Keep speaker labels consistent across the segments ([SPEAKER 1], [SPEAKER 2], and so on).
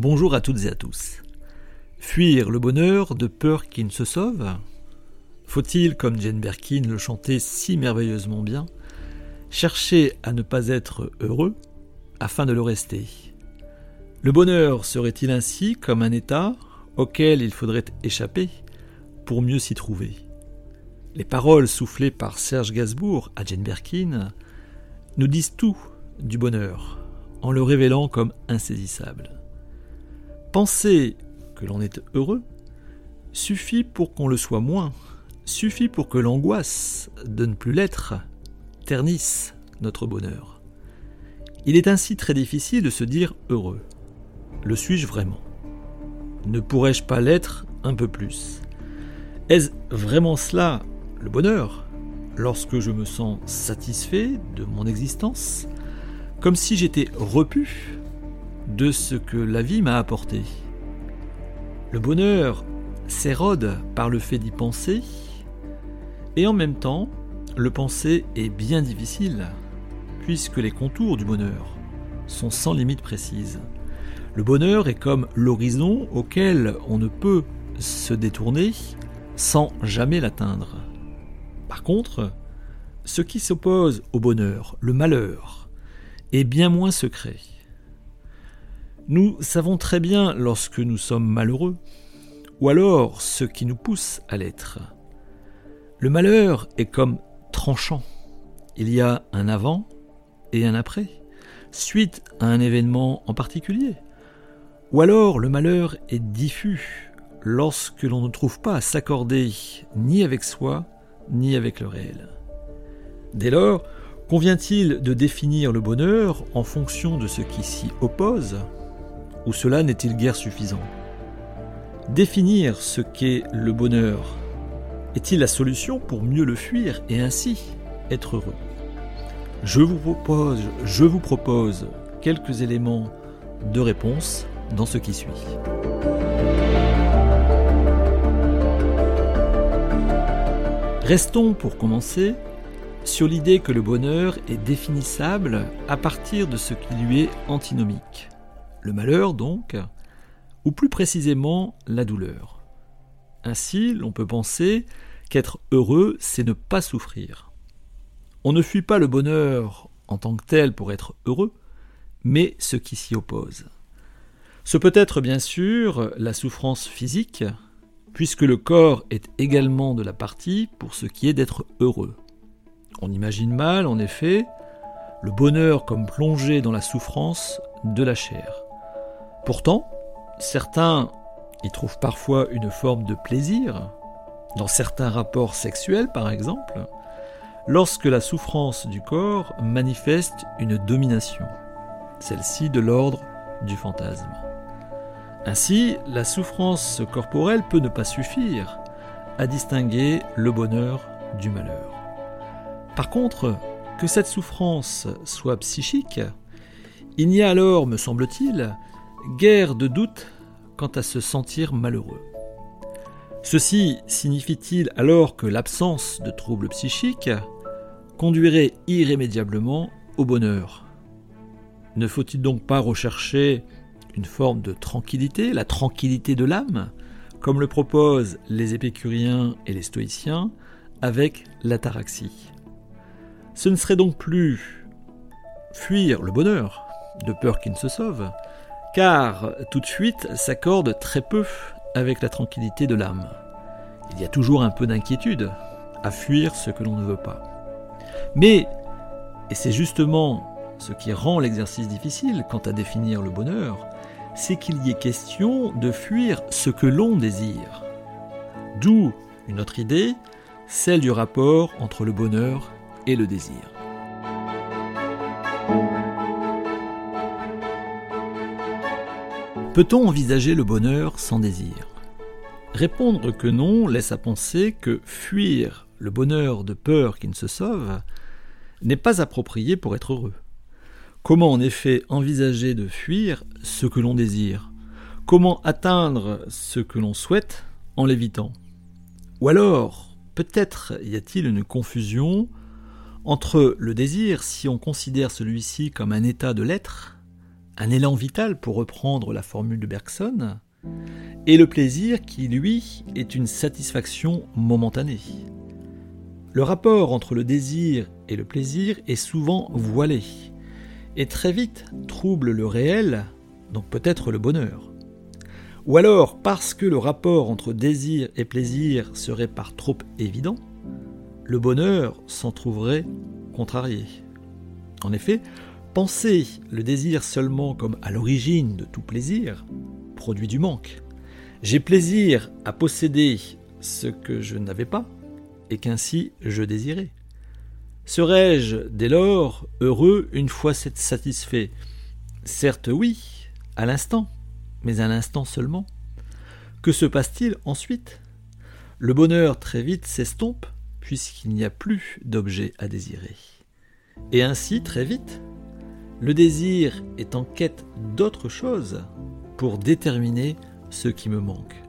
[SPEAKER 1] Bonjour à toutes et à tous. Fuir le bonheur de peur qu'il ne se sauve Faut-il, comme Jane Birkin le chantait si merveilleusement bien, chercher à ne pas être heureux afin de le rester? Le bonheur serait-il ainsi comme un état auquel il faudrait échapper pour mieux s'y trouver? Les paroles soufflées par Serge Gainsbourg à Jane Birkin nous disent tout du bonheur en le révélant comme insaisissable. Penser que l'on est heureux suffit pour qu'on le soit moins, suffit pour que l'angoisse de ne plus l'être ternisse notre bonheur. Il est ainsi très difficile de se dire heureux. Le suis-je vraiment? Ne pourrais-je pas l'être un peu plus? Est-ce vraiment cela le bonheur? Lorsque je me sens satisfait de mon existence Comme si j'étais repu de ce que la vie m'a apporté. Le bonheur s'érode par le fait d'y penser, et en même temps, le penser est bien difficile, puisque les contours du bonheur sont sans limite précise. Le bonheur est comme l'horizon auquel on ne peut se détourner sans jamais l'atteindre. Par contre, ce qui s'oppose au bonheur, le malheur, est bien moins secret. Nous savons très bien lorsque nous sommes malheureux, ou alors ce qui nous pousse à l'être. Le malheur est comme tranchant. Il y a un avant et un après, suite à un événement en particulier. Ou alors le malheur est diffus lorsque l'on ne trouve pas à s'accorder ni avec soi, ni avec le réel. Dès lors, convient-il de définir le bonheur en fonction de ce qui s'y oppose? Ou cela n'est-il guère suffisant? Définir ce qu'est le bonheur est-il la solution pour mieux le fuir et ainsi être heureux? Je vous propose, je vous propose quelques éléments de réponse dans ce qui suit. Restons pour commencer sur l'idée que le bonheur est définissable à partir de ce qui lui est antinomique le malheur donc, ou plus précisément la douleur. Ainsi, l'on peut penser qu'être heureux, c'est ne pas souffrir. On ne fuit pas le bonheur en tant que tel pour être heureux, mais ce qui s'y oppose. Ce peut être bien sûr la souffrance physique, puisque le corps est également de la partie pour ce qui est d'être heureux. On imagine mal, en effet, le bonheur comme plongé dans la souffrance de la chair. Pourtant, certains y trouvent parfois une forme de plaisir, dans certains rapports sexuels par exemple, lorsque la souffrance du corps manifeste une domination, celle-ci de l'ordre du fantasme. Ainsi, la souffrance corporelle peut ne pas suffire à distinguer le bonheur du malheur. Par contre, que cette souffrance soit psychique, il n'y a alors, me semble-t-il, guère de doute quant à se sentir malheureux. Ceci signifie-t-il alors que l'absence de troubles psychiques conduirait irrémédiablement au bonheur? Ne faut-il donc pas rechercher une forme de tranquillité, la tranquillité de l'âme, comme le proposent les épicuriens et les stoïciens avec l'ataraxie? Ce ne serait donc plus fuir le bonheur, de peur qu'il ne se sauve, car tout de suite s'accorde très peu avec la tranquillité de l'âme. Il y a toujours un peu d'inquiétude à fuir ce que l'on ne veut pas. Mais, et c'est justement ce qui rend l'exercice difficile quant à définir le bonheur, c'est qu'il y est question de fuir ce que l'on désire. D'où une autre idée, celle du rapport entre le bonheur et le désir. Peut-on envisager le bonheur sans désir? Répondre que non laisse à penser que fuir le bonheur de peur qui ne se sauve n'est pas approprié pour être heureux. Comment en effet envisager de fuir ce que l'on désire? Comment atteindre ce que l'on souhaite en l'évitant? Ou alors, peut-être y a-t-il une confusion entre le désir, si on considère celui-ci comme un état de l'être, un élan vital pour reprendre la formule de Bergson, et le plaisir qui, lui, est une satisfaction momentanée. Le rapport entre le désir et le plaisir est souvent voilé, et très vite trouble le réel, donc peut-être le bonheur. Ou alors, parce que le rapport entre désir et plaisir serait par trop évident, le bonheur s'en trouverait contrarié. En effet, penser le désir seulement comme à l'origine de tout plaisir produit du manque. J'ai plaisir à posséder ce que je n'avais pas et qu'ainsi je désirais. Serais-je dès lors heureux une fois satisfait? Certes oui, à l'instant, mais à l'instant seulement. Que se passe-t-il ensuite? Le bonheur très vite s'estompe puisqu'il n'y a plus d'objet à désirer. Et ainsi, très vite, le désir est en quête d'autre chose pour déterminer ce qui me manque.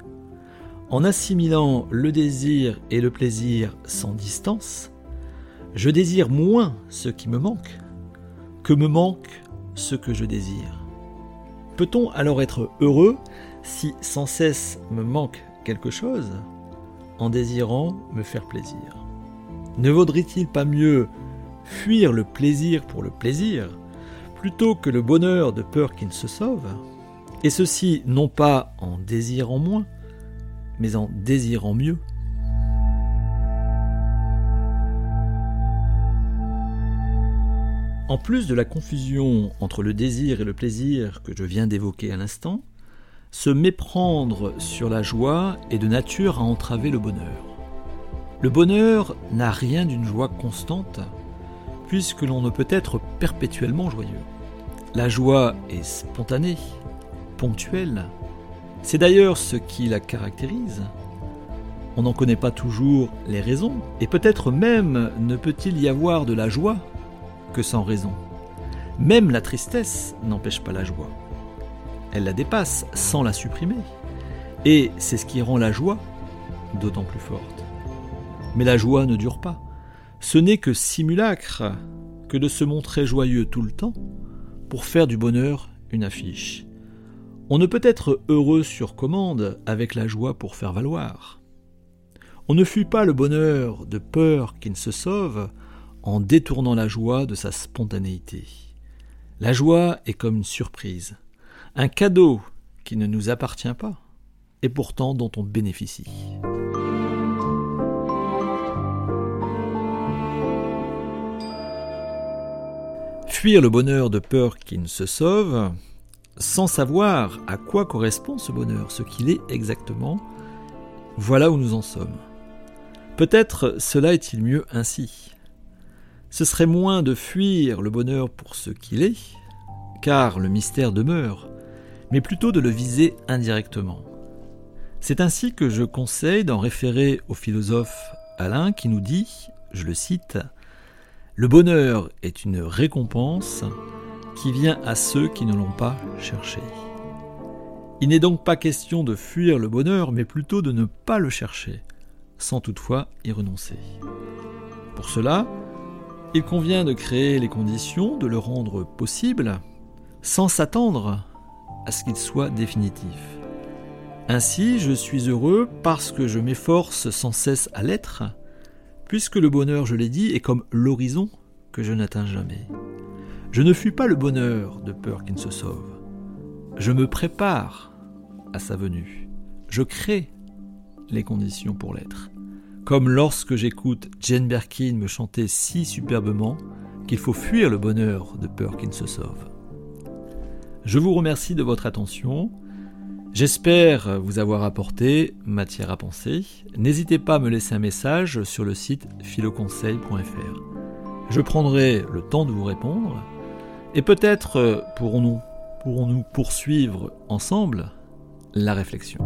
[SPEAKER 1] En assimilant le désir et le plaisir sans distance, je désire moins ce qui me manque que me manque ce que je désire. Peut-on alors être heureux si sans cesse me manque quelque chose en désirant me faire plaisir? Ne vaudrait-il pas mieux fuir le plaisir pour le plaisir plutôt que le bonheur de peur qu'il ne se sauve Et ceci non pas en désirant moins, mais en désirant mieux. En plus de la confusion entre le désir et le plaisir que je viens d'évoquer à l'instant, se méprendre sur la joie est de nature à entraver le bonheur. Le bonheur n'a rien d'une joie constante, puisque l'on ne peut être perpétuellement joyeux. La joie est spontanée, ponctuelle. C'est d'ailleurs ce qui la caractérise. On n'en connaît pas toujours les raisons, et peut-être même ne peut-il y avoir de la joie que sans raison. Même la tristesse n'empêche pas la joie. Elle la dépasse sans la supprimer. Et c'est ce qui rend la joie d'autant plus forte. Mais la joie ne dure pas. Ce n'est que simulacre que de se montrer joyeux tout le temps pour faire du bonheur une affiche. On ne peut être heureux sur commande avec la joie pour faire valoir. On ne fuit pas le bonheur de peur qu'il ne se sauve en détournant la joie de sa spontanéité. La joie est comme une surprise, un cadeau qui ne nous appartient pas, et pourtant dont on bénéficie. Fuir le bonheur de peur qui ne se sauve, sans savoir à quoi correspond ce bonheur, ce qu'il est exactement, voilà où nous en sommes. Peut-être cela est-il mieux ainsi ce serait moins de fuir le bonheur pour ce qu'il est, car le mystère demeure, mais plutôt de le viser indirectement. C'est ainsi que je conseille d'en référer au philosophe Alain qui nous dit, je le cite, Le bonheur est une récompense qui vient à ceux qui ne l'ont pas cherché. Il n'est donc pas question de fuir le bonheur, mais plutôt de ne pas le chercher, sans toutefois y renoncer. Pour cela, il convient de créer les conditions, de le rendre possible, sans s'attendre à ce qu'il soit définitif. Ainsi, je suis heureux parce que je m'efforce sans cesse à l'être, puisque le bonheur, je l'ai dit, est comme l'horizon que je n'atteins jamais. Je ne fuis pas le bonheur de peur qu'il ne se sauve. Je me prépare à sa venue. Je crée les conditions pour l'être comme lorsque j'écoute Jane Birkin me chanter si superbement qu'il faut fuir le bonheur de peur qu'il ne se sauve. Je vous remercie de votre attention. J'espère vous avoir apporté matière à penser. N'hésitez pas à me laisser un message sur le site philoconseil.fr. Je prendrai le temps de vous répondre et peut-être pourrons-nous pourrons-nous poursuivre ensemble la réflexion.